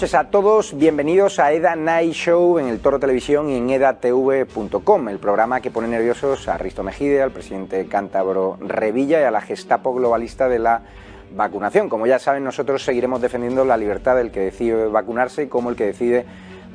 noches a todos, bienvenidos a EDA Night Show en el Toro Televisión y en edatv.com, el programa que pone nerviosos a Risto Mejide, al presidente cántabro Revilla y a la gestapo globalista de la vacunación. Como ya saben, nosotros seguiremos defendiendo la libertad del que decide vacunarse como el que decide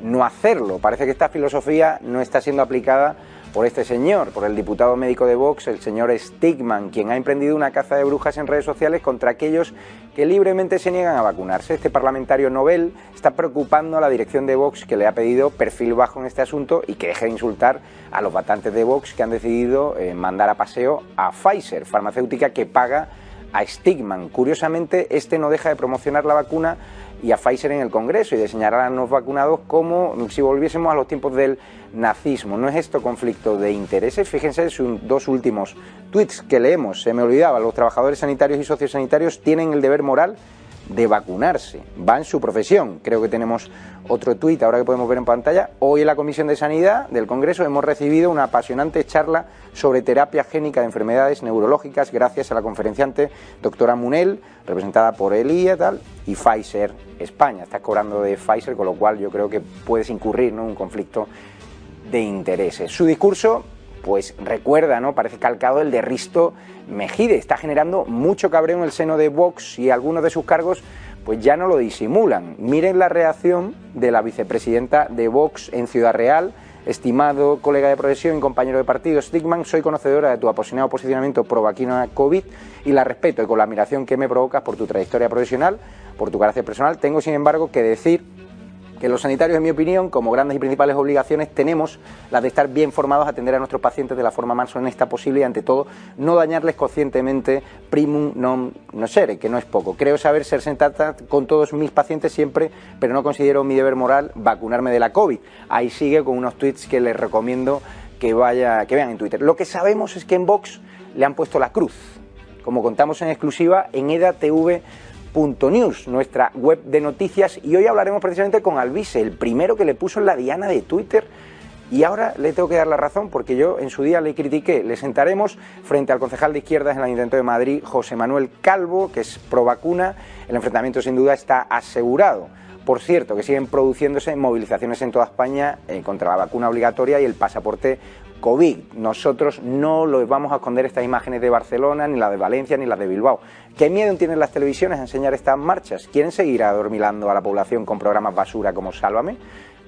no hacerlo. Parece que esta filosofía no está siendo aplicada por este señor, por el diputado médico de Vox, el señor Stigman, quien ha emprendido una caza de brujas en redes sociales contra aquellos que libremente se niegan a vacunarse. Este parlamentario Nobel está preocupando a la dirección de Vox, que le ha pedido perfil bajo en este asunto y que deje de insultar a los votantes de Vox que han decidido eh, mandar a paseo a Pfizer, farmacéutica que paga a Stigman. Curiosamente, este no deja de promocionar la vacuna y a Pfizer en el Congreso y de señalar a los vacunados como si volviésemos a los tiempos del nazismo. ¿No es esto conflicto de intereses? Fíjense sus dos últimos tweets que leemos. Se me olvidaba, los trabajadores sanitarios y sociosanitarios tienen el deber moral de vacunarse. Va en su profesión. Creo que tenemos otro tuit ahora que podemos ver en pantalla. Hoy en la Comisión de Sanidad del Congreso hemos recibido una apasionante charla sobre terapia génica de enfermedades neurológicas gracias a la conferenciante doctora Munel, representada por Elia tal, y Pfizer España. Estás cobrando de Pfizer, con lo cual yo creo que puedes incurrir en un conflicto de intereses. Su discurso pues recuerda, ¿no? Parece calcado el de Risto Mejide. Está generando mucho cabreo en el seno de Vox y algunos de sus cargos pues ya no lo disimulan. Miren la reacción de la vicepresidenta de Vox en Ciudad Real, estimado colega de profesión y compañero de partido Stigman, soy conocedora de tu apasionado posicionamiento pro vacuna COVID y la respeto y con la admiración que me provocas por tu trayectoria profesional, por tu carácter personal. Tengo, sin embargo, que decir que los sanitarios, en mi opinión, como grandes y principales obligaciones, tenemos las de estar bien formados, atender a nuestros pacientes de la forma más honesta posible y, ante todo, no dañarles conscientemente primum non nocere, que no es poco. Creo saber ser sentata con todos mis pacientes siempre, pero no considero mi deber moral vacunarme de la COVID. Ahí sigue con unos tweets que les recomiendo que, vaya, que vean en Twitter. Lo que sabemos es que en Vox le han puesto la cruz, como contamos en exclusiva en EDATV News, nuestra web de noticias, y hoy hablaremos precisamente con Alvise, el primero que le puso en la diana de Twitter. Y ahora le tengo que dar la razón porque yo en su día le critiqué. Le sentaremos frente al concejal de izquierdas en el Ayuntamiento de Madrid, José Manuel Calvo, que es pro vacuna. El enfrentamiento sin duda está asegurado. Por cierto, que siguen produciéndose movilizaciones en toda España eh, contra la vacuna obligatoria y el pasaporte COVID. Nosotros no lo vamos a esconder estas imágenes de Barcelona, ni las de Valencia, ni las de Bilbao. ¿Qué miedo tienen las televisiones a enseñar estas marchas? ¿Quieren seguir adormilando a la población con programas basura como Sálvame?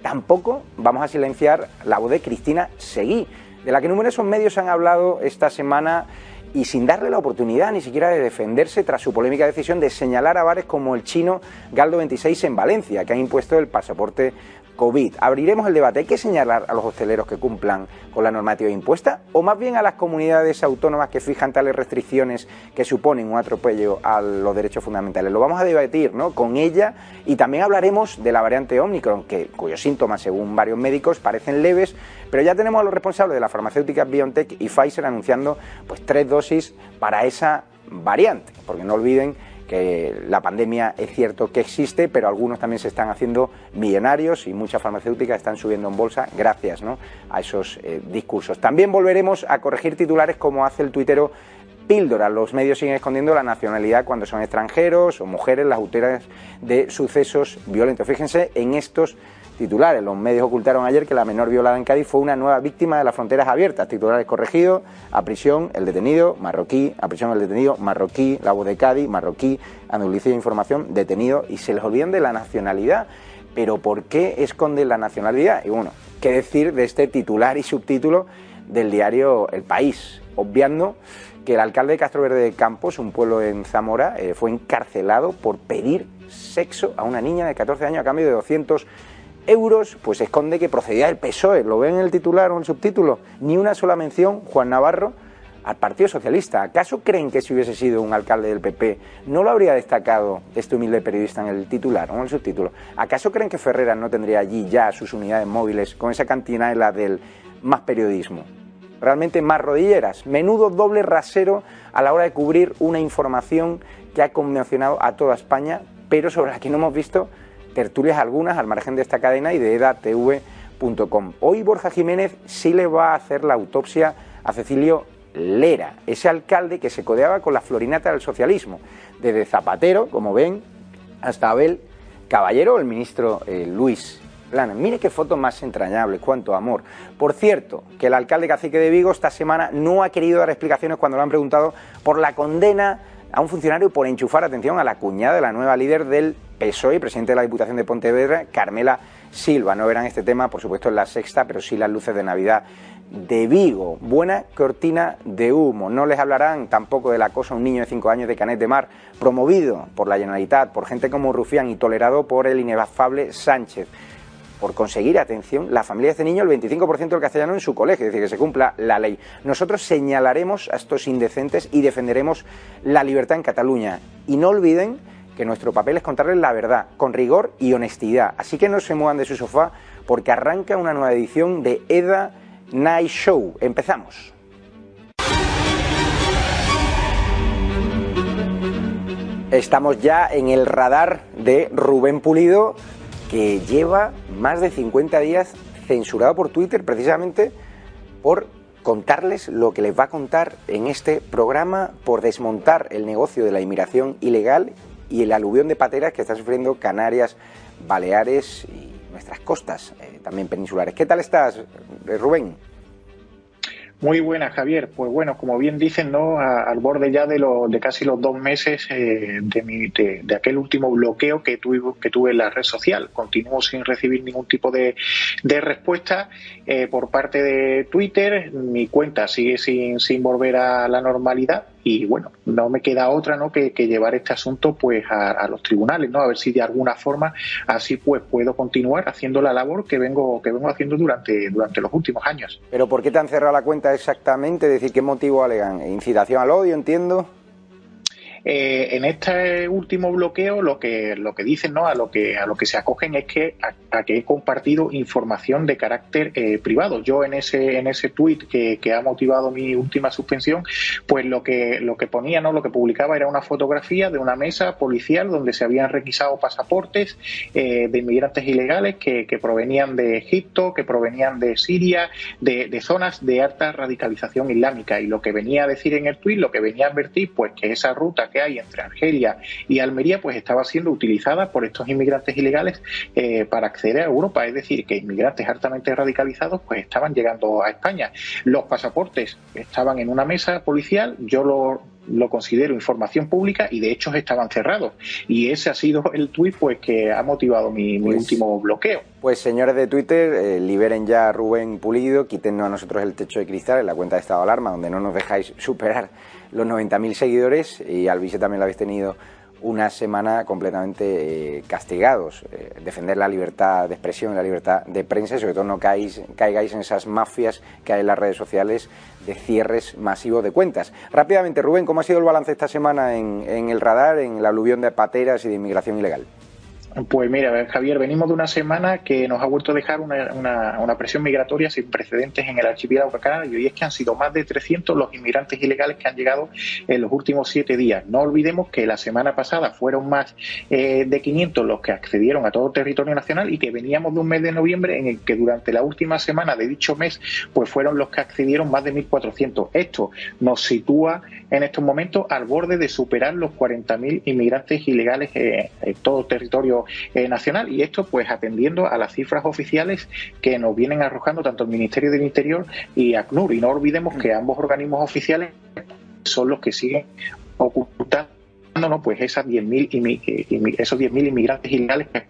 Tampoco vamos a silenciar la voz de Cristina Seguí, de la que numerosos medios han hablado esta semana y sin darle la oportunidad ni siquiera de defenderse tras su polémica decisión de señalar a bares como el chino Galdo 26 en Valencia, que ha impuesto el pasaporte COVID. Abriremos el debate. ¿Hay que señalar a los hosteleros que cumplan con la normativa impuesta o más bien a las comunidades autónomas que fijan tales restricciones que suponen un atropello a los derechos fundamentales? Lo vamos a debatir ¿no? con ella y también hablaremos de la variante Omicron, que, cuyos síntomas, según varios médicos, parecen leves, pero ya tenemos a los responsables de la farmacéutica BioNTech y Pfizer anunciando pues, tres dosis para esa variante, porque no olviden que la pandemia es cierto que existe, pero algunos también se están haciendo millonarios y muchas farmacéuticas están subiendo en bolsa gracias a esos eh, discursos. También volveremos a corregir titulares como hace el tuitero Píldora. Los medios siguen escondiendo la nacionalidad cuando son extranjeros o mujeres las autoras de sucesos violentos. Fíjense en estos titulares. Los medios ocultaron ayer que la menor violada en Cádiz fue una nueva víctima de las fronteras abiertas. Titulares corregidos, a prisión el detenido, marroquí, a prisión el detenido, marroquí, la voz de Cádiz, marroquí, anulicia de información, detenido, y se les olvidan de la nacionalidad. Pero ¿por qué esconden la nacionalidad? Y bueno, ¿qué decir de este titular y subtítulo del diario El País? Obviando que el alcalde de Castro Verde de Campos, un pueblo en Zamora, eh, fue encarcelado por pedir sexo a una niña de 14 años a cambio de 200 euros, pues esconde que procedía del PSOE. ¿Lo ven en el titular o en el subtítulo? Ni una sola mención, Juan Navarro, al Partido Socialista. ¿Acaso creen que si hubiese sido un alcalde del PP no lo habría destacado este humilde periodista en el titular o en el subtítulo? ¿Acaso creen que Ferreras no tendría allí ya sus unidades móviles con esa cantina la del más periodismo? Realmente más rodilleras. Menudo doble rasero a la hora de cubrir una información que ha conmocionado a toda España, pero sobre la que no hemos visto tertulias algunas al margen de esta cadena y de edatv.com. Hoy Borja Jiménez sí le va a hacer la autopsia a Cecilio Lera, ese alcalde que se codeaba con la florinata del socialismo, desde Zapatero, como ven, hasta Abel caballero, el ministro eh, Luis Plana. Mire qué foto más entrañable, cuánto amor. Por cierto, que el alcalde cacique de Vigo esta semana no ha querido dar explicaciones cuando le han preguntado por la condena a un funcionario por enchufar atención a la cuñada de la nueva líder del PSOE y presidente de la Diputación de Pontevedra, Carmela Silva. No verán este tema, por supuesto, en la sexta, pero sí las luces de Navidad de Vigo. Buena cortina de humo. No les hablarán tampoco del acoso a un niño de 5 años de Canet de Mar, promovido por la Generalitat, por gente como Rufián y tolerado por el inefable Sánchez. Por conseguir, atención, la familia de este niño el 25% del castellano en su colegio, es decir, que se cumpla la ley. Nosotros señalaremos a estos indecentes y defenderemos la libertad en Cataluña. Y no olviden que nuestro papel es contarles la verdad, con rigor y honestidad. Así que no se muevan de su sofá porque arranca una nueva edición de EDA Night Show. Empezamos. Estamos ya en el radar de Rubén Pulido, que lleva más de 50 días censurado por Twitter precisamente por contarles lo que les va a contar en este programa por desmontar el negocio de la inmigración ilegal y el aluvión de pateras que está sufriendo Canarias, Baleares y nuestras costas, eh, también peninsulares. ¿Qué tal estás, eh, Rubén? Muy buenas, Javier. Pues bueno, como bien dicen, ¿no? al borde ya de, lo, de casi los dos meses eh, de, mi, de, aquel último bloqueo que tuve, que tuve en la red social. Continúo sin recibir ningún tipo de, de respuesta eh, por parte de Twitter. Mi cuenta sigue sin, sin volver a la normalidad y bueno, no me queda otra ¿no? que, llevar este asunto pues a, los tribunales, ¿no? A ver si de alguna forma así pues puedo continuar haciendo la labor que vengo, que vengo haciendo durante, durante los últimos años. ¿Pero por qué te han cerrado la cuenta exactamente? Decir, ¿qué motivo alegan? ¿Incitación al odio, entiendo? Eh, en este último bloqueo lo que lo que dicen no a lo que a lo que se acogen es que a, que he compartido información de carácter eh, privado. Yo en ese en ese tuit que, ha motivado mi última suspensión pues lo que lo que ponía no lo que publicaba era una fotografía de una mesa policial donde se habían requisado pasaportes eh, de inmigrantes ilegales que, provenían de Egipto que provenían de Siria de, de zonas de alta radicalización islámica. Y lo que venía a decir en el tuit lo que venía a advertir pues que esa ruta que hay entre Argelia y Almería, pues estaba siendo utilizada por estos inmigrantes ilegales eh, para acceder a Europa. Es decir, que inmigrantes altamente radicalizados pues estaban llegando a España. Los pasaportes estaban en una mesa policial, yo lo lo considero información pública y de hecho estaban cerrados. Y ese ha sido el tuit pues, que ha motivado mi, pues último bloqueo. Pues señores de Twitter, eh, liberen ya a Rubén Pulido, quítenos a nosotros el techo de cristal en la cuenta de estado de alarma, donde no nos dejáis superar los 90.000 seguidores y al vice también lo habéis tenido una semana completamente eh, castigados. Eh, defender la libertad de expresión la libertad de prensa y sobre todo no caáis, caigáis en esas mafias que hay en las redes sociales de cierres masivos de cuentas. Rápidamente, Rubén, ¿cómo ha sido el balance esta semana en, en el radar, en la aluvión de pateras y de inmigración ilegal? Pues mira, Javier, venimos de una semana que nos ha vuelto a dejar una, una, presión migratoria sin precedentes en el archipiélago canario y es que han sido más de 300 los inmigrantes ilegales que han llegado en los últimos siete días. No olvidemos que la semana pasada fueron más eh, de 500 los que accedieron a todo territorio nacional y que veníamos de un mes de noviembre en el que durante la última semana de dicho mes pues fueron los que accedieron más de 1.400. Esto nos sitúa en estos momentos al borde de superar los 40.000 inmigrantes ilegales en todo el territorio eh, nacional y esto pues atendiendo a las cifras oficiales que nos vienen arrojando tanto el Ministerio del Interior y ACNUR y no olvidemos que ambos organismos oficiales son los que siguen ocultando pues esas 10.000 eh, esos 10.000 inmigrantes ilegales que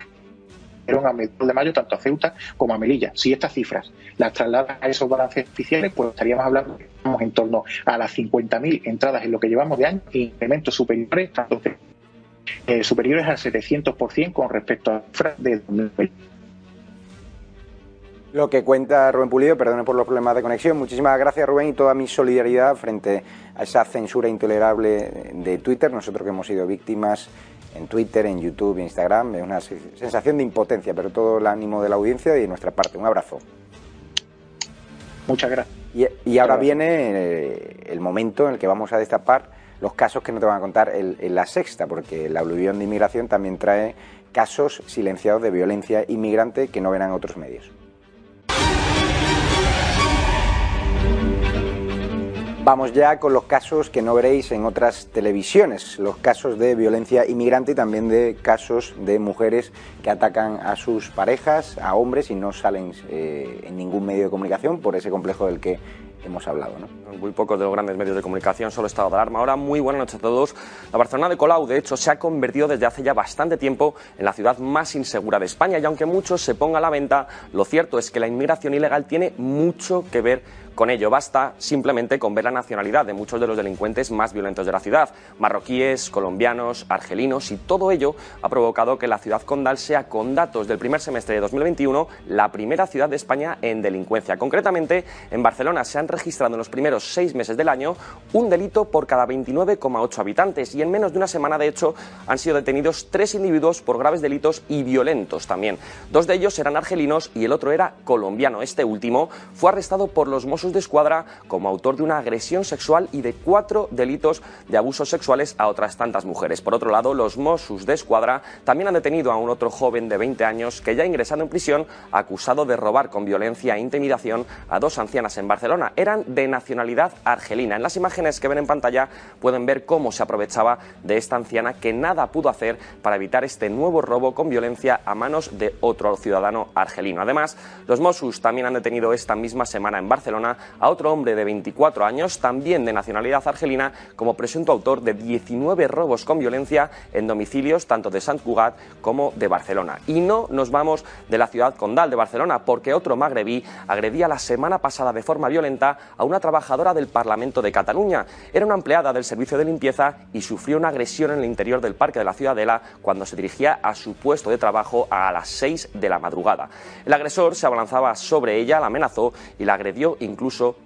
fueron a mediados de mayo tanto a Ceuta como a Melilla. Si estas cifras las trasladan a esos balances oficiales, pues estaríamos hablando de en torno a las 50.000 entradas en lo que llevamos de año, incrementos superiores, tanto eh, superiores al 700% con respecto a de 2020. Lo que cuenta Rubén Pulido, perdone por los problemas de conexión. Muchísimas gracias Rubén y toda mi solidaridad frente a esa censura intolerable de Twitter. Nosotros que hemos sido víctimas en Twitter, en YouTube, en Instagram, es una sensación de impotencia, pero todo el ánimo de la audiencia y de nuestra parte. Un abrazo. Muchas gracias. Y, ahora viene eh, el momento en el que vamos a destapar los casos que no te van a contar en, la sexta, porque la aluvión de inmigración también trae casos silenciados de violencia inmigrante que no verán otros medios. Vamos ya con los casos que no veréis en otras televisiones, los casos de violencia inmigrante y también de casos de mujeres que atacan a sus parejas, a hombres y no salen eh, en ningún medio de comunicación por ese complejo del que hemos hablado. ¿no? Muy pocos de los grandes medios de comunicación, solo estado de alarma. Ahora, muy buenas noches a todos. La Barcelona de Colau, de hecho, se ha convertido desde hace ya bastante tiempo en la ciudad más insegura de España y aunque muchos se ponga a la venta, lo cierto es que la inmigración ilegal tiene mucho que ver con ello basta simplemente con ver la nacionalidad de muchos de los delincuentes más violentos de la ciudad, marroquíes, colombianos, argelinos, y todo ello ha provocado que la ciudad condal sea, con datos del primer semestre de 2021, la primera ciudad de España en delincuencia. Concretamente, en Barcelona se han registrado en los primeros seis meses del año un delito por cada 29,8 habitantes y en menos de una semana, de hecho, han sido detenidos tres individuos por graves delitos y violentos también. Dos de ellos eran argelinos y el otro era colombiano. Este último fue arrestado por los Mossos de Escuadra como autor de una agresión sexual y de cuatro delitos de abusos sexuales a otras tantas mujeres. Por otro lado, los Mossos de Escuadra también han detenido a un otro joven de 20 años que ya ha ingresado en prisión acusado de robar con violencia e intimidación a dos ancianas en Barcelona. Eran de nacionalidad argelina. En las imágenes que ven en pantalla pueden ver cómo se aprovechaba de esta anciana que nada pudo hacer para evitar este nuevo robo con violencia a manos de otro ciudadano argelino. Además, los Mossos también han detenido esta misma semana en Barcelona a otro hombre de 24 años, también de nacionalidad argelina, como presunto autor de 19 robos con violencia en domicilios tanto de Sant Cugat como de Barcelona. Y no nos vamos de la ciudad condal de Barcelona, porque otro magrebí agredía la semana pasada de forma violenta a una trabajadora del Parlamento de Cataluña. Era una empleada del servicio de limpieza y sufrió una agresión en el interior del Parque de la Ciudadela cuando se dirigía a su puesto de trabajo a las 6 de la madrugada. El agresor se abalanzaba sobre ella, la amenazó y la agredió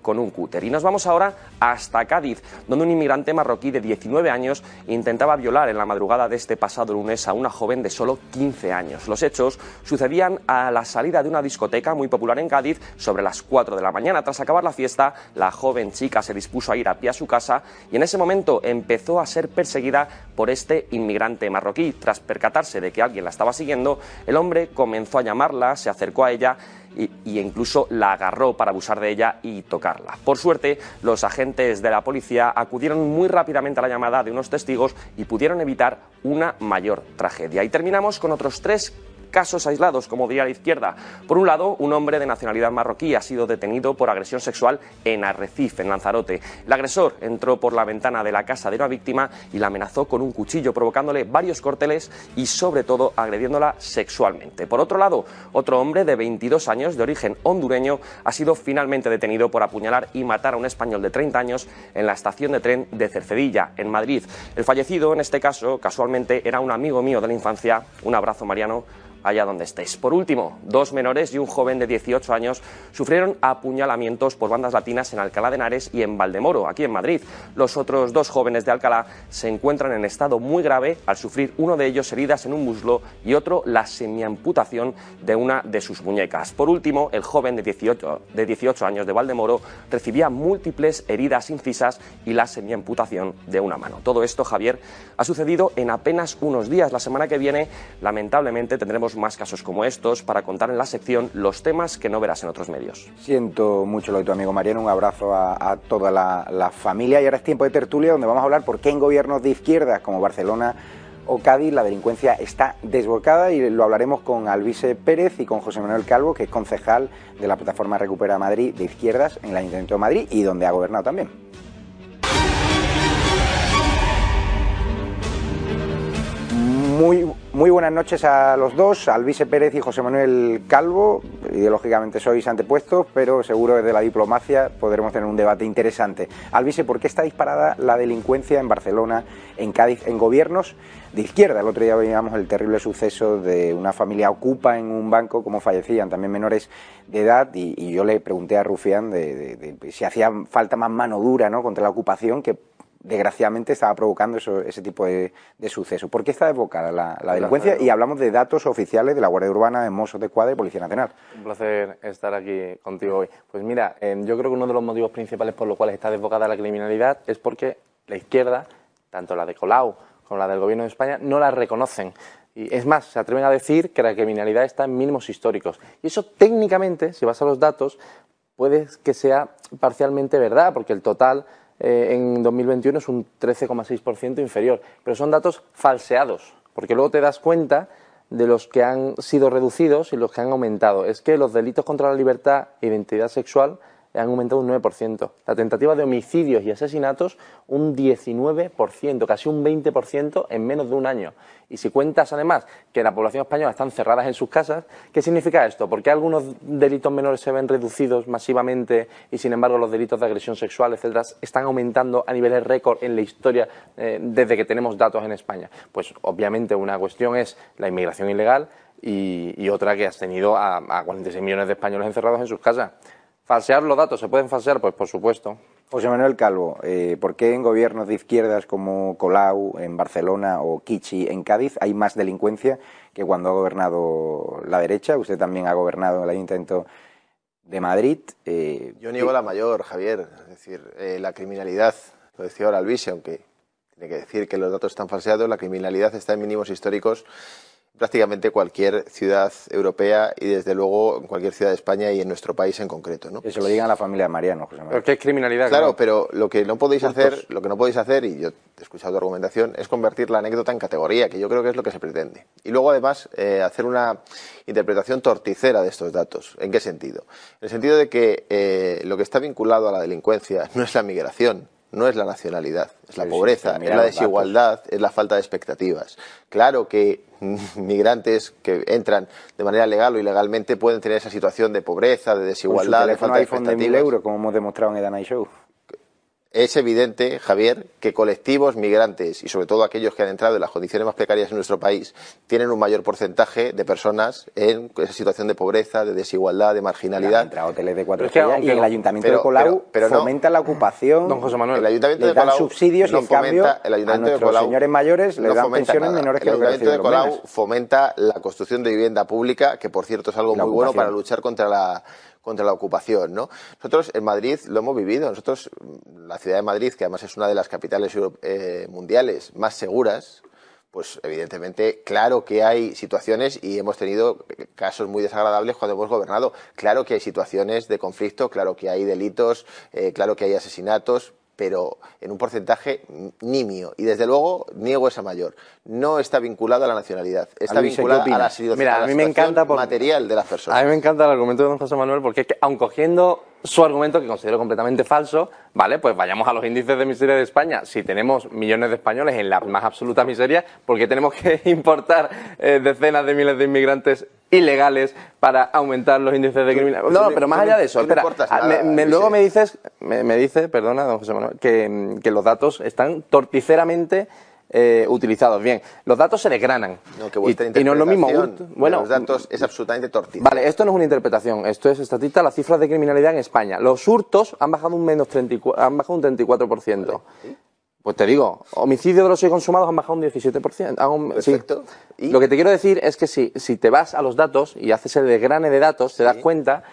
con un cúter. Y nos vamos ahora hasta Cádiz, donde un inmigrante marroquí de 19 años intentaba violar en la madrugada de este pasado lunes a una joven de solo 15 años. Los hechos sucedían a la salida de una discoteca muy popular en Cádiz sobre las 4 de la mañana. Tras acabar la fiesta, la joven chica se dispuso a ir a pie a su casa y en ese momento empezó a ser perseguida por este inmigrante marroquí. Tras percatarse de que alguien la estaba siguiendo, el hombre comenzó a llamarla, se acercó a ella y, incluso la agarró para abusar de ella y tocarla. Por suerte, los agentes de la policía acudieron muy rápidamente a la llamada de unos testigos y pudieron evitar una mayor tragedia. Y terminamos con otros tres casos aislados, como diría la izquierda. Por un lado, un hombre de nacionalidad marroquí ha sido detenido por agresión sexual en Arrecife, en Lanzarote. El agresor entró por la ventana de la casa de una víctima y la amenazó con un cuchillo, provocándole varios corteles y, sobre todo, agrediéndola sexualmente. Por otro lado, otro hombre de 22 años, de origen hondureño, ha sido finalmente detenido por apuñalar y matar a un español de 30 años en la estación de tren de Cercedilla, en Madrid. El fallecido, en este caso, casualmente, era un amigo mío de la infancia. Un abrazo, Mariano allá donde estéis. Por último, dos menores y un joven de 18 años sufrieron apuñalamientos por bandas latinas en Alcalá de Henares y en Valdemoro, aquí en Madrid. Los otros dos jóvenes de Alcalá se encuentran en estado muy grave al sufrir uno de ellos heridas en un muslo y otro la semiamputación de una de sus muñecas. Por último, el joven de 18, de 18 años de Valdemoro recibía múltiples heridas incisas y la semiamputación de una mano. Todo esto, Javier, ha sucedido en apenas unos días. La semana que viene, lamentablemente, tendremos más casos como estos para contar en la sección los temas que no verás en otros medios. Siento mucho lo de tu amigo Mariano, un abrazo a, toda la, familia y ahora es tiempo de tertulia donde vamos a hablar por qué en gobiernos de izquierdas como Barcelona o Cádiz la delincuencia está desbocada y lo hablaremos con Alvise Pérez y con José Manuel Calvo, que es concejal de la plataforma Recupera Madrid de izquierdas en el Ayuntamiento de Madrid y donde ha gobernado también. Muy, muy buenas noches a los dos, Alvise Pérez y José Manuel Calvo. Ideológicamente sois antepuestos, pero seguro desde la diplomacia podremos tener un debate interesante. Alvise, ¿por qué está disparada la delincuencia en Barcelona, en Cádiz, en gobiernos de izquierda? El otro día veíamos el terrible suceso de una familia ocupa en un banco, como fallecían también menores de edad, y, yo le pregunté a Rufián de, si hacía falta más mano dura ¿no? contra la ocupación que desgraciadamente estaba provocando ese tipo de, sucesos. ¿Por qué está desbocada la, delincuencia? Y hablamos de datos oficiales de la Guardia Urbana, de Mossos de Cuadra y Policía Nacional. Un placer estar aquí contigo hoy. Pues mira, em, yo creo que uno de los motivos principales por los cuales está desbocada la criminalidad es porque la izquierda, tanto la de Colau como la del Gobierno de España, no la reconocen. Y es más, se atreven a decir que la criminalidad está en mínimos históricos. Y eso técnicamente, si vas a los datos, puede que sea parcialmente verdad, porque el total eh, en 2021 es un 13,6% inferior. Pero son datos falseados, porque luego te das cuenta de los que han sido reducidos y los que han aumentado. Es que los delitos contra la libertad e identidad sexual han aumentado un 9%. La tentativa de homicidios y asesinatos un 19%, casi un 20% en menos de un año. Y si cuentas además que la población española está encerrada en sus casas, ¿qué significa esto? ¿Por qué algunos delitos menores se ven reducidos masivamente y sin embargo los delitos de agresión sexual, etcétera, están aumentando a niveles récord en la historia eh, desde que tenemos datos en España? Pues obviamente una cuestión es la inmigración ilegal y, otra que has tenido a, a 46 millones de españoles encerrados en sus casas. ¿Falsear los datos? ¿Se pueden falsear? Pues por supuesto. José Manuel Calvo, eh, ¿por qué en gobiernos de izquierdas como Colau en Barcelona o Kichi en Cádiz hay más delincuencia que cuando ha gobernado la derecha? Usted también ha gobernado en el Ayuntamiento de Madrid. Eh, Yo niego la mayor, Javier. Es decir, eh, la criminalidad, lo decía ahora Luis, aunque tiene que decir que los datos están falseados, la criminalidad está en mínimos históricos prácticamente cualquier ciudad europea y desde luego en cualquier ciudad de España y en nuestro país en concreto. ¿no? Que se lo digan a la familia de Mariano, José Manuel. ¿Qué es criminalidad? Claro, pero lo que no podéis hacer, lo que no podéis hacer, y yo he escuchado tu argumentación, es convertir la anécdota en categoría, que yo creo que es lo que se pretende. Y luego además eh, hacer una interpretación torticera de estos datos. ¿En qué sentido? En el sentido de que eh, lo que está vinculado a la delincuencia no es la migración, no es la nacionalidad, es la pobreza, es la desigualdad, es la falta de expectativas. Claro que migrantes que entran de manera legal o ilegalmente pueden tener esa situación de pobreza, de desigualdad, de falta de expectativas. de mil euros, como hemos demostrado en el Show es evidente, Javier, que colectivos migrantes y sobre todo aquellos que han entrado en las condiciones más precarias en nuestro país tienen un mayor porcentaje de personas en esa situación de pobreza, de desigualdad, de marginalidad. Entra hoteles de cuatro estrellas y el Ayuntamiento de Colau fomenta la ocupación. Don José Manuel, el Ayuntamiento de Colau subsidios y en cambio el ayuntamiento a nuestros señores mayores dan pensiones menores que el Ayuntamiento de Colau fomenta la construcción de vivienda pública, que por cierto es algo muy bueno para luchar contra la contra la ocupación. ¿no? Nosotros en Madrid lo hemos vivido. Nosotros, la ciudad de Madrid, que además es una de las capitales eh, mundiales más seguras, pues evidentemente, claro que hay situaciones y hemos tenido casos muy desagradables cuando hemos gobernado. Claro que hay situaciones de conflicto, claro que hay delitos, eh, claro que hay asesinatos, pero en un porcentaje nimio. Y desde luego niego esa mayor. No está vinculado a la nacionalidad, está vinculado a la, Mira, a, mí me encanta material de las personas. A mí me encanta el argumento de don José Manuel porque, aun cogiendo su argumento, que considero completamente falso, vale, pues vayamos a los índices de miseria de España. Si tenemos millones de españoles en la más absoluta miseria, ¿por qué tenemos que importar eh, decenas de miles de inmigrantes ilegales para aumentar los índices de criminalidad. No, pero más allá de eso, espera, ah, luego me dices, me, dice, perdona, don José Manuel, que, los datos están torticeramente eh, utilizados. Bien, los datos se desgranan. y, no es lo mismo. Bueno, los datos es absolutamente torticero. Vale, esto no es una interpretación, esto es estatista las cifras de criminalidad en España. Los hurtos han bajado un menos 34, han bajado un 34%. Pues te digo, homicidios de los consumados han bajado un 17%. Perfecto. Lo que te quiero decir es que si, si te vas a los datos y haces el desgrane de datos, te das cuenta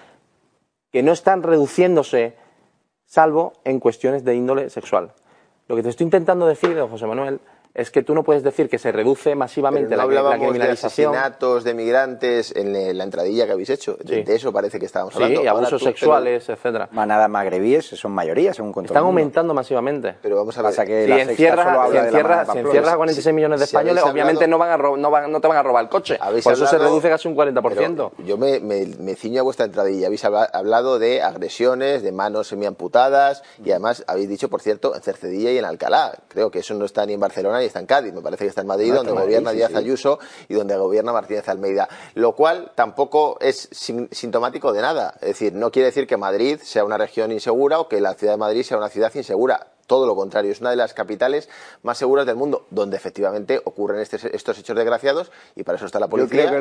que no están reduciéndose, salvo en cuestiones de índole sexual. Lo que te estoy intentando decir, José Manuel, es que tú no puedes decir que se reduce masivamente la, criminalización. de asesinatos de migrantes en la entradilla que habéis hecho. De, eso parece que estábamos hablando. Sí, abusos sexuales, etcétera. Manadas magrebíes son mayoría, según control. Están aumentando masivamente. Pero vamos a ver. que si encierras si encierra, a 46 millones de españoles, obviamente no, van a no, no te van a robar el coche. Por eso se reduce casi un 40%. Yo me, me, ciño a vuestra entradilla. Habéis hablado de agresiones, de manos semiamputadas y además habéis dicho, por cierto, en Cercedilla y en Alcalá. Creo que eso no está ni en Barcelona ni está en Cádiz, me parece que está en Madrid, donde gobierna Díaz Ayuso y donde gobierna Martínez Almeida. Lo cual tampoco es sintomático de nada. Es decir, no quiere decir que Madrid sea una región insegura o que la ciudad de Madrid sea una ciudad insegura todo lo contrario, es una de las capitales más seguras del mundo, donde efectivamente ocurren estos hechos desgraciados y para eso está la policía.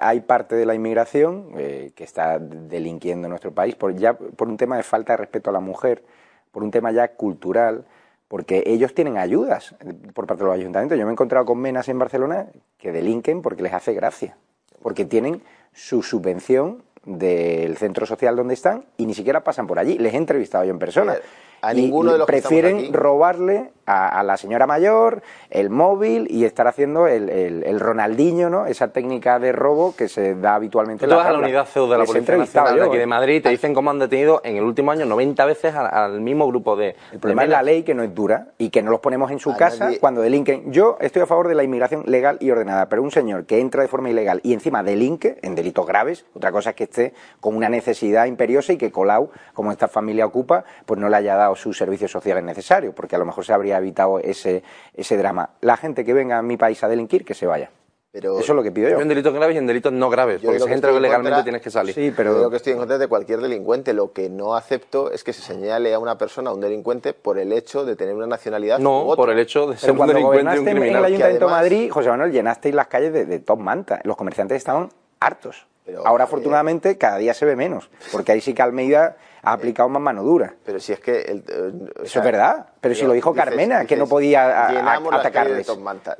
hay parte de la inmigración eh, que está delinquiendo en nuestro país por, ya por un tema de falta de respeto a la mujer, por un tema ya cultural porque ellos tienen ayudas por parte de los ayuntamientos. Yo me he encontrado con menas en Barcelona que delinquen porque les hace gracia, porque tienen su subvención del centro social donde están y ni siquiera pasan por allí. Les he entrevistado yo en persona. A ninguno de los prefieren robarle a, la señora mayor, el móvil y estar haciendo el, el, Ronaldinho, ¿no? Esa técnica de robo que se da habitualmente en la, a la unidad CEU de la Policía Nacional de aquí de Madrid te dicen cómo han detenido en el último año 90 veces al, mismo grupo de... El problema es la ley que no es dura y que no los ponemos en su casa cuando delinquen. Yo estoy a favor de la inmigración legal y ordenada, pero un señor que entra de forma ilegal y encima delinque en delitos graves, otra cosa es que esté con una necesidad imperiosa y que Colau, como esta familia ocupa, pues no le haya dado sus servicios sociales necesarios, porque a lo mejor se habría evitado ese, ese drama. La gente que venga a mi país a delinquir, que se vaya. Pero Eso es lo que pido yo. En delitos graves y en delitos no graves, porque si entras legalmente tienes que salir. Sí, pero... Yo lo que estoy en contra de cualquier delincuente. Lo que no acepto es que se señale a una persona, a un delincuente, por el hecho de tener una nacionalidad No, por el hecho de ser un delincuente y un criminal. en el Ayuntamiento de Madrid, José Manuel, llenasteis las calles de, de top manta. Los comerciantes estaban hartos. Ahora, afortunadamente, cada día se ve menos, porque ahí sí que Almeida ha aplicado más mano dura. Pero si es que... Eh, Eso es verdad, pero, si lo dijo Carmena, que no podía atacarles.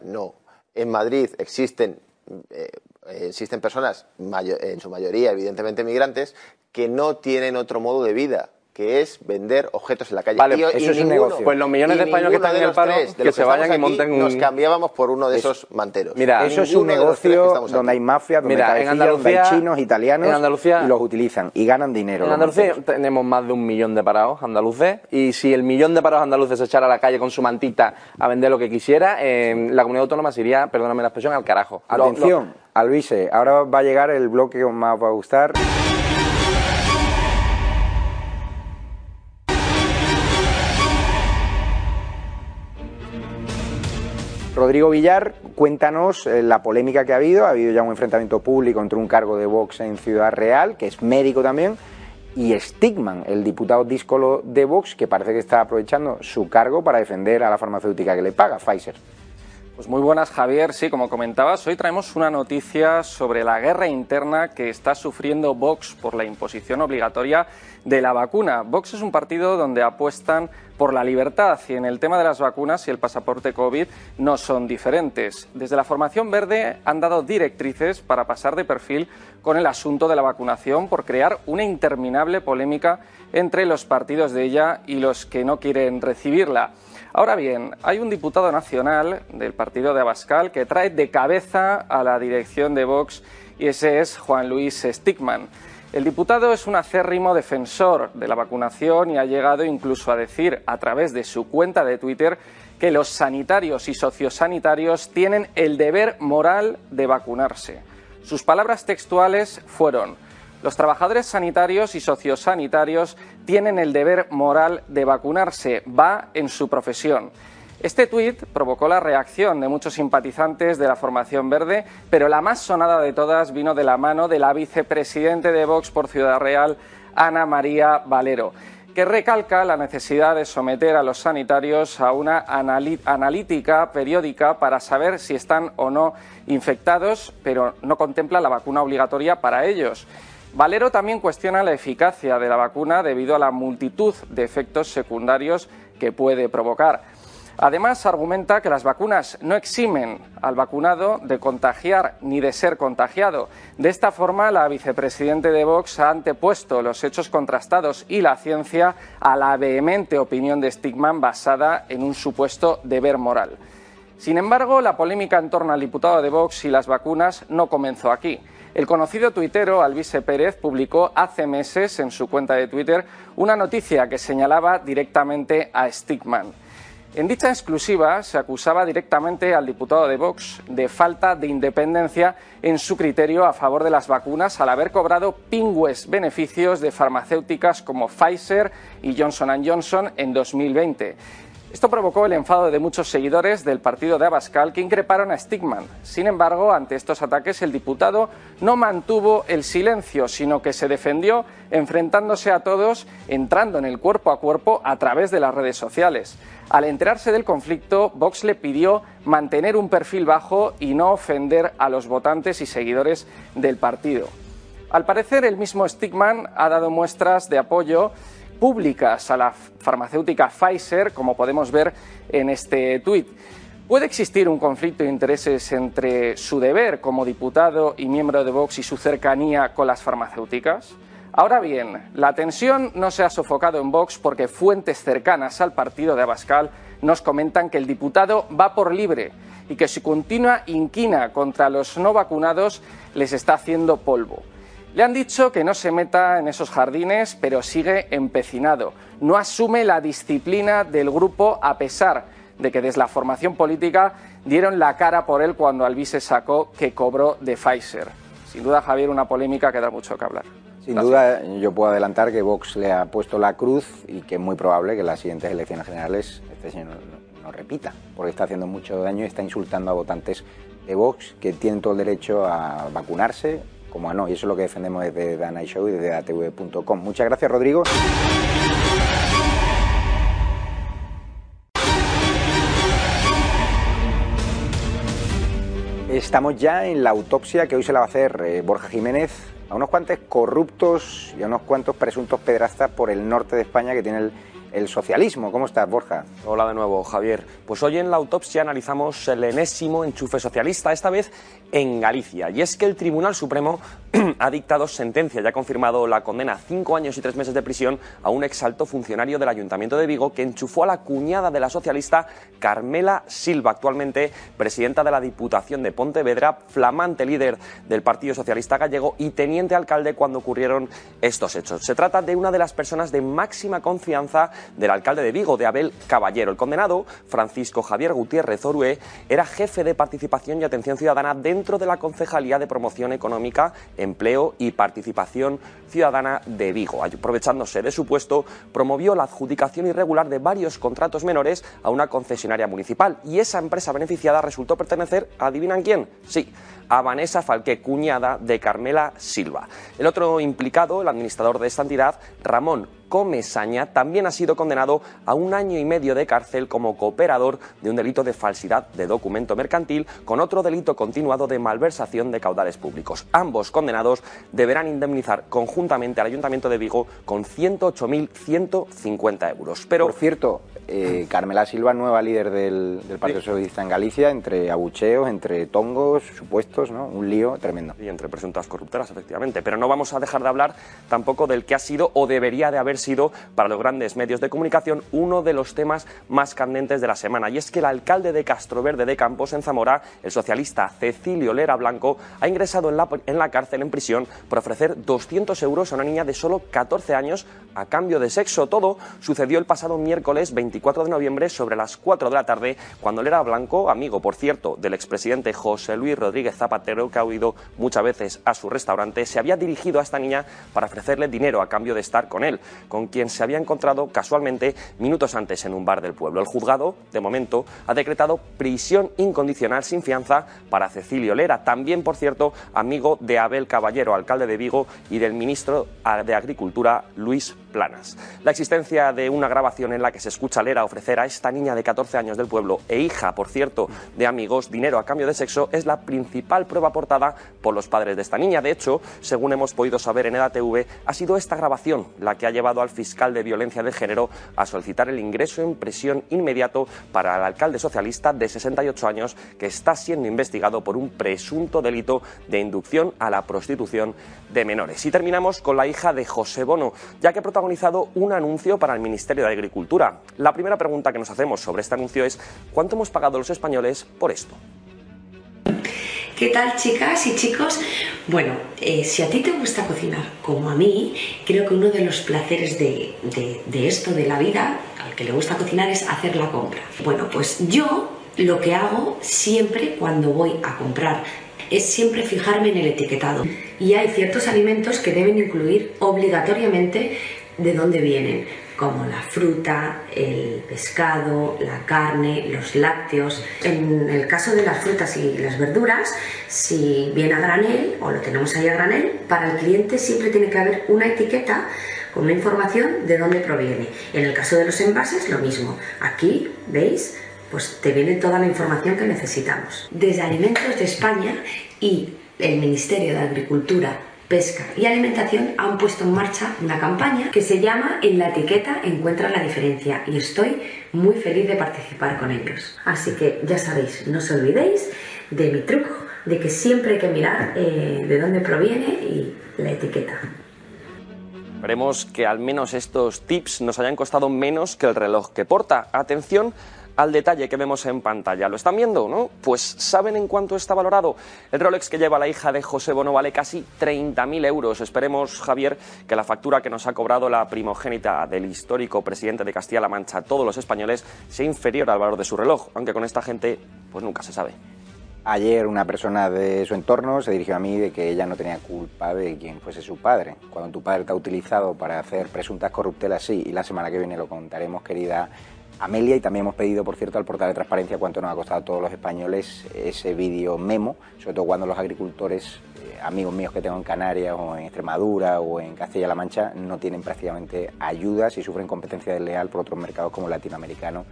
No, en Madrid existen eh, existen personas, en su mayoría evidentemente migrantes, que no tienen otro modo de vida que es vender objetos en la calle. Vale, eso es un negocio. Pues los millones de españoles que están en el paro, que se vayan y monten un... Nos cambiábamos por uno de esos manteros. Mira, eso es un negocio donde hay mafia, donde, Mira, en Andalucía, hay chinos, italianos, y los utilizan y ganan dinero. En Andalucía tenemos más de un millón de parados andaluces y si el millón de parados andaluces se echara a la calle con su mantita a vender lo que quisiera, la comunidad autónoma se iría, perdóname la expresión, al carajo. Atención, Alvise, ahora va a llegar el bloque que más va a gustar. Rodrigo Villar, cuéntanos eh, la polémica que ha habido. Ha habido ya un enfrentamiento público entre un cargo de Vox en Ciudad Real, que es médico también, y Stigman, el diputado díscolo de Vox, que parece que está aprovechando su cargo para defender a la farmacéutica que le paga, Pfizer. Pues muy buenas, Javier. Sí, como comentabas, hoy traemos una noticia sobre la guerra interna que está sufriendo Vox por la imposición obligatoria de la vacuna. Vox es un partido donde apuestan por la libertad y en el tema de las vacunas y el pasaporte COVID no son diferentes. Desde la formación verde han dado directrices para pasar de perfil con el asunto de la vacunación por crear una interminable polémica entre los partidos de ella y los que no quieren recibirla. Ahora bien, hay un diputado nacional del partido de Abascal que trae de cabeza a la dirección de Vox y ese es Juan Luis Stigman. El diputado es un acérrimo defensor de la vacunación y ha llegado incluso a decir a través de su cuenta de Twitter que los sanitarios y sociosanitarios tienen el deber moral de vacunarse. Sus palabras textuales fueron los trabajadores sanitarios y sociosanitarios tienen el deber moral de vacunarse, va en su profesión. Este tuit provocó la reacción de muchos simpatizantes de la formación verde, pero la más sonada de todas vino de la mano de la vicepresidente de Vox por Ciudad Real, Ana María Valero, que recalca la necesidad de someter a los sanitarios a una analítica periódica para saber si están o no infectados, pero no contempla la vacuna obligatoria para ellos. Valero también cuestiona la eficacia de la vacuna debido a la multitud de efectos secundarios que puede provocar. Además, argumenta que las vacunas no eximen al vacunado de contagiar ni de ser contagiado. De esta forma, la vicepresidente de Vox ha antepuesto los hechos contrastados y la ciencia a la vehemente opinión de Stigman basada en un supuesto deber moral. Sin embargo, la polémica en torno al diputado de Vox y las vacunas no comenzó aquí. El conocido tuitero Alvise Pérez publicó hace meses en su cuenta de Twitter una noticia que señalaba directamente a Stigman. En dicha exclusiva se acusaba directamente al diputado de Vox de falta de independencia en su criterio a favor de las vacunas al haber cobrado pingües beneficios de farmacéuticas como Pfizer y Johnson Johnson en 2020. Esto provocó el enfado de muchos seguidores del partido de Abascal que increparon a Stigman. Sin embargo, ante estos ataques, el diputado no mantuvo el silencio, sino que se defendió enfrentándose a todos, entrando en el cuerpo a cuerpo a través de las redes sociales. Al enterarse del conflicto, Vox le pidió mantener un perfil bajo y no ofender a los votantes y seguidores del partido. Al parecer, el mismo Stigman ha dado muestras de apoyo públicas a la farmacéutica Pfizer, como podemos ver en este tuit. ¿Puede existir un conflicto de intereses entre su deber como diputado y miembro de Vox y su cercanía con las farmacéuticas? Ahora bien, la tensión no se ha sofocado en Vox porque fuentes cercanas al partido de Abascal nos comentan que el diputado va por libre y que su continua inquina contra los no vacunados les está haciendo polvo. Le han dicho que no se meta en esos jardines, pero sigue empecinado. No asume la disciplina del grupo a pesar de que desde la formación política dieron la cara por él cuando Alvise sacó que cobró de Pfizer. Sin duda, Javier, una polémica que da mucho que hablar. Sin duda, yo puedo adelantar que Vox le ha puesto la cruz y que es muy probable que en las siguientes elecciones generales este señor no, repita, porque está haciendo mucho daño y está insultando a votantes de Vox que tienen todo el derecho a vacunarse como a no. Y eso es lo que defendemos desde Dana Show y desde atv.com. Muchas gracias, Rodrigo. Estamos ya en la autopsia que hoy se la va a hacer eh, Borja Jiménez a unos cuantos corruptos y a unos cuantos presuntos pedrastas por el norte de España que tiene el el socialismo. ¿Cómo estás, Borja? Hola de nuevo, Javier. Pues hoy en la autopsia analizamos el enésimo enchufe socialista, esta vez en Galicia. Y es que el Tribunal Supremo ha dictado sentencia y ha confirmado la condena a cinco años y tres meses de prisión a un exalto funcionario del Ayuntamiento de Vigo que enchufó a la cuñada de la socialista Carmela Silva, actualmente presidenta de la Diputación de Pontevedra, flamante líder del Partido Socialista Gallego y teniente alcalde cuando ocurrieron estos hechos. Se trata de una de las personas de máxima confianza del alcalde de Vigo, de Abel Caballero. El condenado, Francisco Javier Gutiérrez Orue, era jefe de participación y atención ciudadana dentro de la Concejalía de Promoción Económica, Empleo y Participación Ciudadana de Vigo. Aprovechándose de su puesto, promovió la adjudicación irregular de varios contratos menores a una concesionaria municipal y esa empresa beneficiada resultó pertenecer, ¿adivinan quién? Sí, a Vanessa Falqué, cuñada de Carmela Silva. El otro implicado, el administrador de esta entidad, Ramón Comesaña, también ha sido condenado a un año y medio de cárcel como cooperador de un delito de falsidad de documento mercantil con otro delito continuado de malversación de caudales públicos. Ambos condenados deberán indemnizar conjuntamente al Ayuntamiento de Vigo con 108.150 euros. Pero, Por cierto, eh, Carmela Silva, nueva líder del, Partido Socialista en Galicia, entre abucheos, entre tongos, supuestos, ¿no? Un lío tremendo. Y entre presuntas corrupteras, efectivamente. Pero no vamos a dejar de hablar tampoco del que ha sido o debería de haber sido para los grandes medios de comunicación uno de los temas más candentes de la semana. Y es que el alcalde de Castroverde de Campos, en Zamora, el socialista Cecilio Lera Blanco, ha ingresado en la, en la cárcel en prisión por ofrecer 200 euros a una niña de solo 14 años a cambio de sexo. Todo sucedió el pasado miércoles 24 24 de noviembre sobre las 4 de la tarde, cuando él era blanco, amigo, por cierto, del expresidente José Luis Rodríguez Zapatero, que ha huido muchas veces a su restaurante, se había dirigido a esta niña para ofrecerle dinero a cambio de estar con él, con quien se había encontrado casualmente minutos antes en un bar del pueblo. El juzgado, de momento, ha decretado prisión incondicional sin fianza para Cecilio Lera, también, por cierto, amigo de Abel Caballero, alcalde de Vigo, y del ministro de Agricultura, Luis Planas. La existencia de una grabación en la que se escucha a ofrecer a esta niña de 14 años del pueblo e hija, por cierto, de amigos, dinero a cambio de sexo, es la principal prueba aportada por los padres de esta niña. De hecho, según hemos podido saber en EDATV, ha sido esta grabación la que ha llevado al fiscal de violencia de género a solicitar el ingreso en prisión inmediato para el alcalde socialista de 68 años que está siendo investigado por un presunto delito de inducción a la prostitución de menores. Y terminamos con la hija de José Bono, ya que ha protagonizado un anuncio para el Ministerio de Agricultura. La primera pregunta que nos hacemos sobre este anuncio es ¿cuánto hemos pagado los españoles por esto? ¿Qué tal chicas y chicos? Bueno, eh, si a ti te gusta cocinar como a mí, creo que uno de los placeres de, de esto, de la vida, al que le gusta cocinar, es hacer la compra. Bueno, pues yo lo que hago siempre cuando voy a comprar es siempre fijarme en el etiquetado. Y hay ciertos alimentos que deben incluir obligatoriamente de dónde vienen, como la fruta, el pescado, la carne, los lácteos. En el caso de las frutas y las verduras, si viene a granel o lo tenemos ahí a granel, para el cliente siempre tiene que haber una etiqueta con una información de dónde proviene. En el caso de los envases, lo mismo. Aquí, ¿veis? pues te viene toda la información que necesitamos. Desde Alimentos de España y el Ministerio de Agricultura, Pesca y Alimentación han puesto en marcha una campaña que se llama En la etiqueta encuentra la diferencia y estoy muy feliz de participar con ellos. Así que ya sabéis, no os olvidéis de mi truco, de que siempre hay que mirar eh, de dónde proviene y la etiqueta. Esperemos que al menos estos tips nos hayan costado menos que el reloj que porta. Atención al detalle que vemos en pantalla. ¿Lo están viendo, no? Pues ¿saben en cuánto está valorado? El Rolex que lleva la hija de José Bono vale casi 30.000 euros. Esperemos, Javier, que la factura que nos ha cobrado la primogénita del histórico presidente de Castilla-La Mancha todos los españoles sea inferior al valor de su reloj, aunque con esta gente pues nunca se sabe. Ayer una persona de su entorno se dirigió a mí de que ella no tenía culpa de quien fuese su padre. Cuando tu padre te ha utilizado para hacer presuntas corruptelas, sí, y la semana que viene lo contaremos, querida Amelia, y también hemos pedido, por cierto, al portal de transparencia cuánto nos ha costado a todos los españoles ese vídeo memo, sobre todo cuando los agricultores, eh, amigos míos que tengo en Canarias o en Extremadura o en Castilla-La Mancha, no tienen prácticamente ayudas y sufren competencia desleal por otros mercados como latinoamericano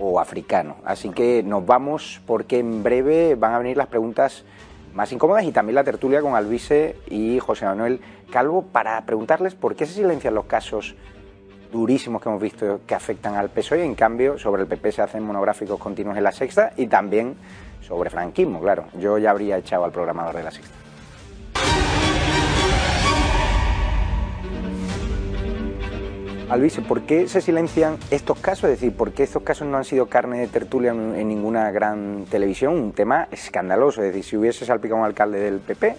o africano. Así que nos vamos porque en breve van a venir las preguntas más incómodas y también la tertulia con Alvise y José Manuel Calvo para preguntarles por qué se silencian los casos durísimos que hemos visto que afectan al PSOE en cambio sobre el PP se hacen monográficos continuos en la sexta y también sobre franquismo, claro. Yo ya habría echado al programador de la sexta. Alvise, ¿por qué se silencian estos casos? Es decir, ¿por qué estos casos no han sido carne de tertulia en ninguna gran televisión? Un tema escandaloso. Es decir, si hubiese salpicado un alcalde del PP,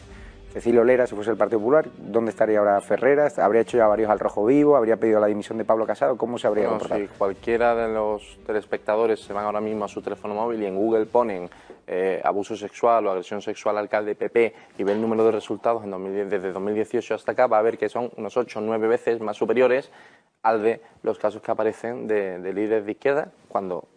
Cecilio Lera, si fuese el Partido Popular, ¿dónde estaría ahora Ferreras? ¿Habría hecho ya varios al rojo vivo? ¿Habría pedido la dimisión de Pablo Casado? ¿Cómo se habría comportado? Si cualquiera de los telespectadores se van ahora mismo a su teléfono móvil y en Google ponen eh, abuso sexual o agresión sexual al alcalde PP y ve el número de resultados en desde 2018 hasta acá, va a ver que son unos 8 o 9 veces más superiores al de los casos que aparecen de, líderes de izquierda, cuando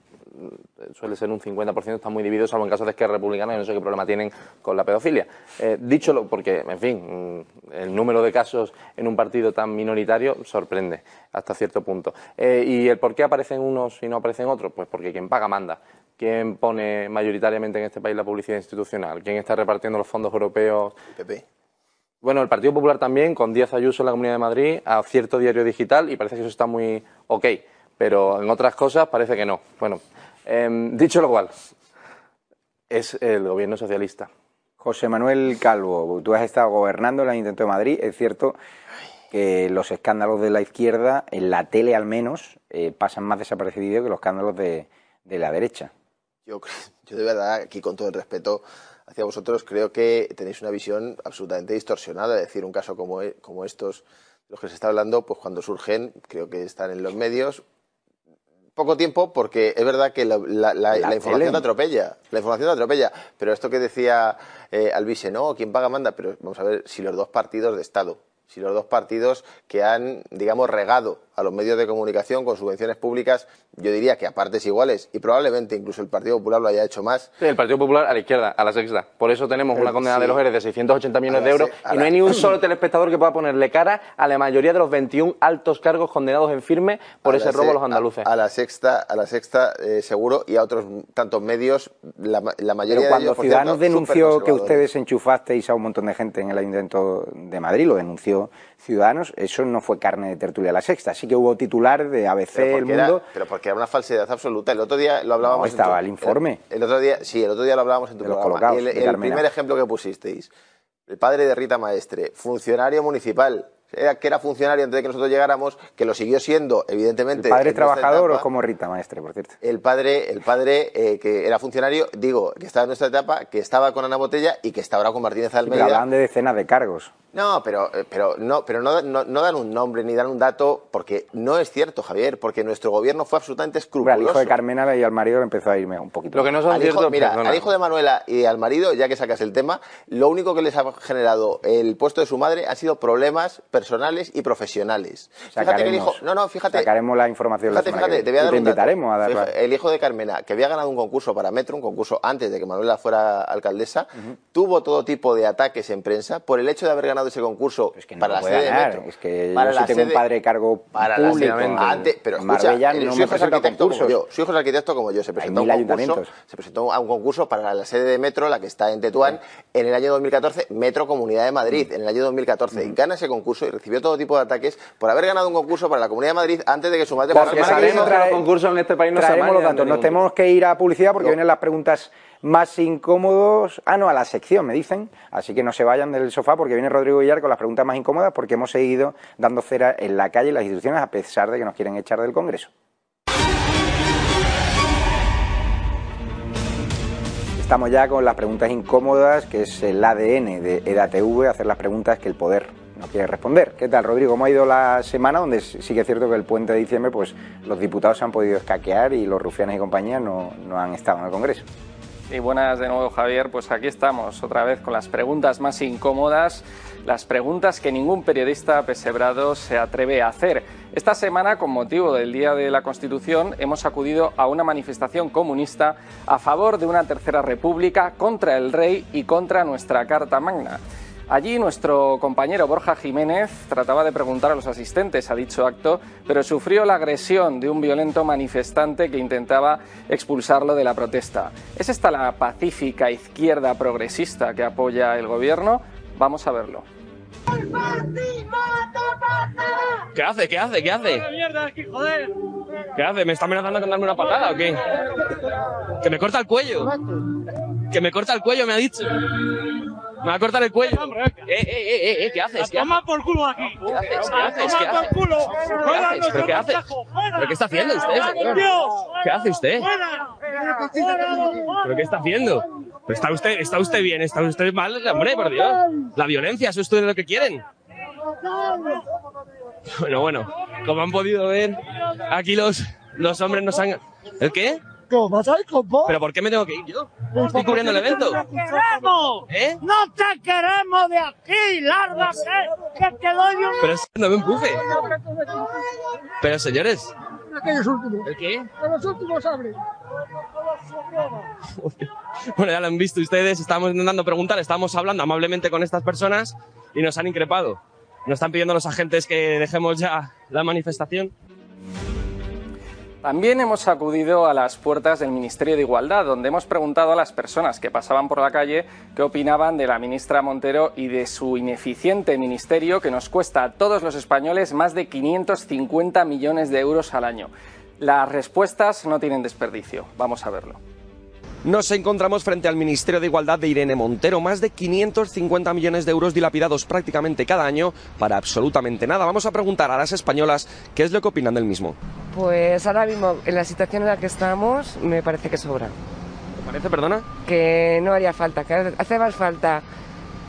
suele ser un 50%, está muy dividido, salvo en casos de izquierda republicana, y no sé qué problema tienen con la pedofilia. Eh, dicho porque, en fin, mm, el número de casos en un partido tan minoritario sorprende hasta cierto punto. Eh, ¿Y el por qué aparecen unos y no aparecen otros? Pues porque quien paga manda. ¿Quién pone mayoritariamente en este país la publicidad institucional? ¿Quién está repartiendo los fondos europeos? PP. Bueno, el Partido Popular también, con Díaz Ayuso en la Comunidad de Madrid, a cierto diario digital y parece que eso está muy ok, pero en otras cosas parece que no. Bueno, em, dicho lo cual, es el gobierno socialista. José Manuel Calvo, tú has estado gobernando el Ayuntamiento de Madrid. Es cierto que los escándalos de la izquierda, en la tele al menos, eh, pasan más desapercibidos que los escándalos de, de la derecha. Yo, yo de verdad, aquí con todo el respeto, hacia vosotros, creo que tenéis una visión absolutamente distorsionada. Es decir, un caso como, e, como estos, los que se está hablando, pues cuando surgen, creo que están en los medios. Poco tiempo, porque es verdad que la, información te atropella. La información te atropella. Pero esto que decía eh, Alvise, no, ¿quién paga manda? Pero vamos a ver si los dos partidos de Estado, si los dos partidos que han, digamos, regado a los medios de comunicación con subvenciones públicas, yo diría que a partes iguales y probablemente incluso el Partido Popular lo haya hecho más. Sí, el Partido Popular a la izquierda, a la sexta. Por eso tenemos una condena de los ERES de 680 millones de euros y no hay ni un solo telespectador que pueda ponerle cara a la mayoría de los 21 altos cargos condenados en firme por ese robo a los andaluces. A, la sexta, a la sexta eh, seguro y a otros tantos medios, la, mayoría Pero cuando Ciudadanos denunció que ustedes enchufasteis a un montón de gente en el Ayuntamiento de Madrid, lo denunció Ciudadanos, eso no fue carne de tertulia a la sexta. Sí que hubo titular de ABC El Mundo. pero porque era una falsedad absoluta. El otro día lo hablábamos. No, estaba el informe. El, otro día, sí, el otro día lo hablábamos en tu programa. Y el primer ejemplo que pusisteis, el padre de Rita Maestre, funcionario municipal, que era funcionario antes de que nosotros llegáramos, que lo siguió siendo, evidentemente. ¿El padre trabajador o como Rita Maestre, por cierto? El padre, el padre eh, que era funcionario, digo, que estaba en nuestra etapa, que estaba con Ana Botella y que está ahora con Martínez Almeida. hablan de decenas de cargos. No, pero, eh, pero, no, pero no, no, dan un nombre ni dan un dato, porque no es cierto, Javier, porque nuestro gobierno fue absolutamente escrupuloso. al hijo de Carmena y al marido empezó a irme un poquito. Lo que no son mira, al hijo de Manuela y al marido, ya que sacas el tema, lo único que les ha generado el puesto de su madre han sido problemas personales y profesionales. Fíjate que el hijo, no, no, fíjate. Sacaremos la información. Fíjate, la fíjate, te voy a dar te invitaremos a darla. El hijo de Carmena, que había ganado un concurso para Metro, un concurso antes de que Manuela fuera alcaldesa, tuvo todo tipo de ataques en prensa por el hecho de haber ganado ese concurso es que no para la sede ganar. de Metro. Es que para yo sí tengo un padre de cargo para público. Antes, pero escucha, Marbella no su hijo es arquitecto como yo. Su hijo es arquitecto como yo. Se presentó, un concurso, se presentó a un concurso para la sede de Metro, la que está en Tetuán, en el año 2014, Metro Comunidad de Madrid, en el año 2014. Y gana ese concurso y recibió todo tipo de ataques por haber ganado un concurso para la Comunidad de Madrid antes de que su madre... Porque sabemos que los concursos en este país no se los datos. Nos tenemos que ir a publicidad porque vienen las preguntas más incómodos. Ah, no, a la sección, me dicen. Así que no se vayan del sofá porque viene Rodrigo Villar con las preguntas más incómodas porque hemos seguido dando cera en la calle y las instituciones a pesar de que nos quieren echar del Congreso. estamos ya con las preguntas incómodas, que es el ADN de EDATV, hacer las preguntas que el poder no responder. ¿Qué tal, Rodrigo? ¿Cómo ha ido la semana? Donde sí que es cierto que el puente de diciembre, pues los diputados se han podido escaquear y los rufianes y compañía no, no han estado en el Congreso. Y buenas de nuevo, Javier. Pues aquí estamos otra vez con las preguntas más incómodas, las preguntas que ningún periodista pesebrado se atreve a hacer. Esta semana, con motivo del Día de la Constitución, hemos acudido a una manifestación comunista a favor de una tercera república contra el rey y contra nuestra Carta Magna. Allí nuestro compañero Borja Jiménez trataba de preguntar a los asistentes a dicho acto, pero sufrió la agresión de un violento manifestante que intentaba expulsarlo de la protesta. ¿Es esta la pacífica izquierda progresista que apoya el gobierno? Vamos a verlo. ¿Qué hace? ¿Qué hace? ¿Qué hace? ¿Qué hace? ¿Me está amenazando con darme una patada o qué? Que me corta el cuello. Que me corta el cuello, me ha dicho. Me va a cortar el cuello. Eh, eh, eh, eh, ¿qué haces? ¿Qué Toma por culo aquí. ¿Qué haces? ¿Qué haces? ¿Qué haces? ¿Qué haces? ¿Pero qué hace? ¿Pero qué está haciendo usted, señor? ¿Qué hace usted? ¿Pero qué está haciendo? ¿Pero está usted, está usted bien? ¿Está usted mal? Hombre, por Dios. La violencia, ¿eso es todo lo que quieren? Bueno, bueno, como han podido ver, aquí los, los hombres nos han... ¿El qué? ¿Pero por qué me tengo que ir yo? Estoy cubriendo el evento. ¡No te queremos! ¿Eh? ¡No te queremos de aquí! ¡Lárgate! ¡Que te doy un... Pero no me empuje. Pero señores. Aquellos últimos. ¿El qué? De los últimos abre. Bueno, ya lo han visto ustedes, estábamos intentando preguntar, estábamos hablando amablemente con estas personas y nos han increpado. Nos están pidiendo los agentes que dejemos ya la manifestación. También hemos acudido a las puertas del Ministerio de Igualdad, donde hemos preguntado a las personas que pasaban por la calle qué opinaban de la ministra Montero y de su ineficiente ministerio que nos cuesta a todos los españoles más de 550 millones de euros al año. Las respuestas no tienen desperdicio. Vamos a verlo. Nos encontramos frente al Ministerio de Igualdad de Irene Montero, más de 550 millones de euros dilapidados prácticamente cada año para absolutamente nada. Vamos a preguntar a las españolas qué es lo que opinan del mismo. Pues ahora mismo, en la situación en la que estamos, me parece que sobra. ¿Te parece, perdona? Que no haría falta, que hace más falta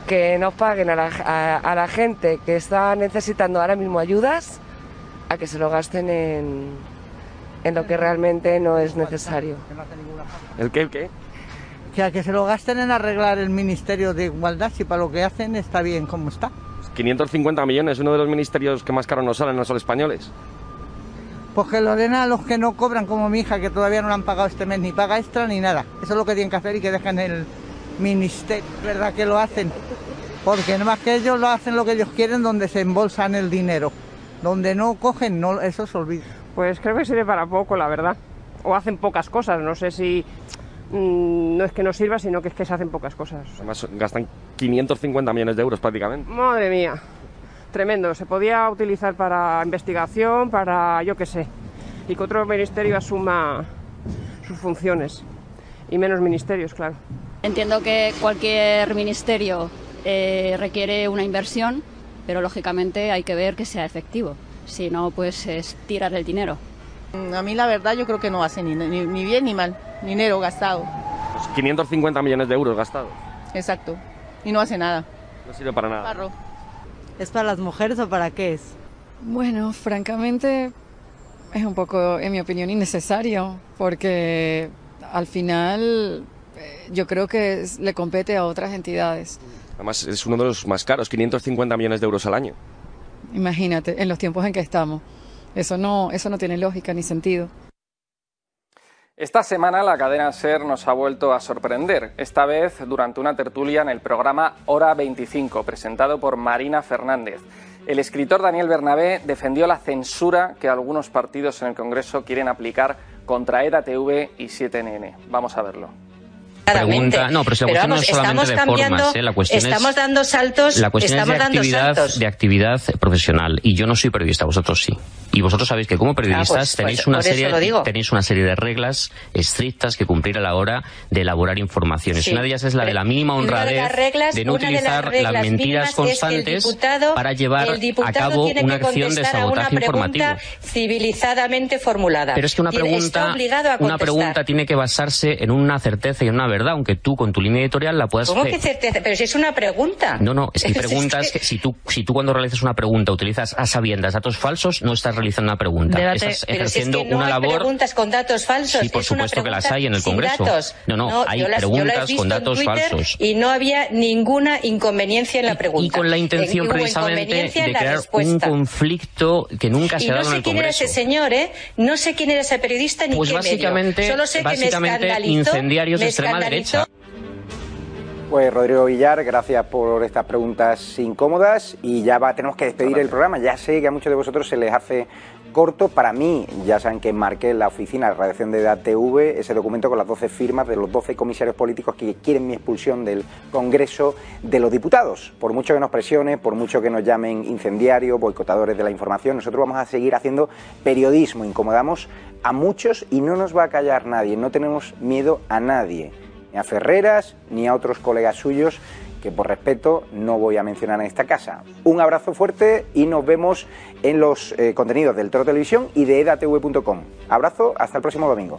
que nos paguen a la, a, a la gente que está necesitando ahora mismo ayudas a que se lo gasten en, en lo que realmente no es necesario. ¿El qué? ¿El qué? Que a que se lo gasten en arreglar el Ministerio de Igualdad, si para lo que hacen está bien como está. 550 millones, uno de los ministerios que más caro nos salen, no son españoles. Pues que lo den a los que no cobran, como mi hija, que todavía no le han pagado este mes ni paga extra ni nada. Eso es lo que tienen que hacer y que dejen el ministerio. ¿Verdad que lo hacen? Porque no más que ellos lo hacen lo que ellos quieren, donde se embolsan el dinero. Donde no cogen, no, eso se olvida. Pues creo que sirve para poco, la verdad. O hacen pocas cosas, no sé si mm, no es que no sirva, sino que es que se hacen pocas cosas. Además, gastan 550 millones de euros prácticamente. Madre mía, tremendo. Se podía utilizar para investigación, para yo qué sé, y que otro ministerio asuma sus funciones. Y menos ministerios, claro. Entiendo que cualquier ministerio eh, requiere una inversión, pero lógicamente hay que ver que sea efectivo. Si no, pues es tirar el dinero. A mí la verdad yo creo que no hace ni, ni, ni bien ni mal. Dinero gastado. Pues 550 millones de euros gastados. Exacto. Y no hace nada. No sirve para nada. Barro. ¿Es para las mujeres o para qué es? Bueno, francamente es un poco, en mi opinión, innecesario, porque al final eh, yo creo que es- le compete a otras entidades. Además, es uno de los más caros, 550 millones de euros al año. Imagínate, en los tiempos en que estamos. Eso no, eso no tiene lógica ni sentido. Esta semana la cadena SER nos ha vuelto a sorprender, esta vez durante una tertulia en el programa Hora 25, presentado por Marina Fernández. El escritor Daniel Bernabé defendió la censura que algunos partidos en el Congreso quieren aplicar contra EDATV y 7NN. Vamos a verlo. Pregunta, no, pero si la cuestión no es solamente de formas, ¿eh? la cuestión estamos es, dando saltos, la cuestión estamos es de actividad, saltos. de actividad profesional. Y yo no soy periodista, vosotros sí. Y vosotros sabéis que como periodistas Ah, pues- tenéis pues una por eso serie, tenéis una serie de reglas estrictas que cumplir a la hora de elaborar informaciones. Sí. Una de ellas es la de la mínima una de honradez, reglas- de no una de las utilizar las mentiras constantes diputado- para llevar a cabo una acción de una sabotaje informativo. civilizadamente formulada. Pero es que una pregunta, una pregunta tiene que basarse en una certeza y en una verdad, aunque tú con tu línea editorial la puedas... ¿Cómo que certeza? Pero si es una pregunta. No, no, es que preguntas que... si, tú, si tú cuando realizas una pregunta utilizas a sabiendas datos falsos, no estás realizando una pregunta. Estás ejerciendo no una hay labor... preguntas con datos falsos. Sí, por es supuesto que las hay en el Congreso. Datos. No, no, hay preguntas con datos falsos. Y no había ninguna inconveniencia en la pregunta. Y con la intención precisamente de crear un conflicto que nunca se ha dado en el Congreso. No sé quién era ese señor, ¿eh? No sé quién era ese periodista ni pues qué básicamente, medio. Solo sé básicamente que me incendiarios de extrema derecha. Pues Rodrigo Villar, gracias por estas preguntas incómodas y ya va, tenemos que despedir el programa. Ya sé que a muchos de vosotros se les hace corto. Para mí, ya saben que marqué en la oficina de redacción de DATV ese documento con las 12 firmas de los 12 comisarios políticos que quieren mi expulsión del Congreso de los Diputados. Por mucho que nos presione, por mucho que nos llamen incendiarios, boicotadores de la información, nosotros vamos a seguir haciendo periodismo. Incomodamos a muchos y no nos va a callar nadie. No tenemos miedo a nadie ni a Ferreras, ni a otros colegas suyos que por respeto no voy a mencionar en esta casa. Un abrazo fuerte y nos vemos en los eh, contenidos del Toro Televisión y de edatv.com. Abrazo, hasta el próximo domingo.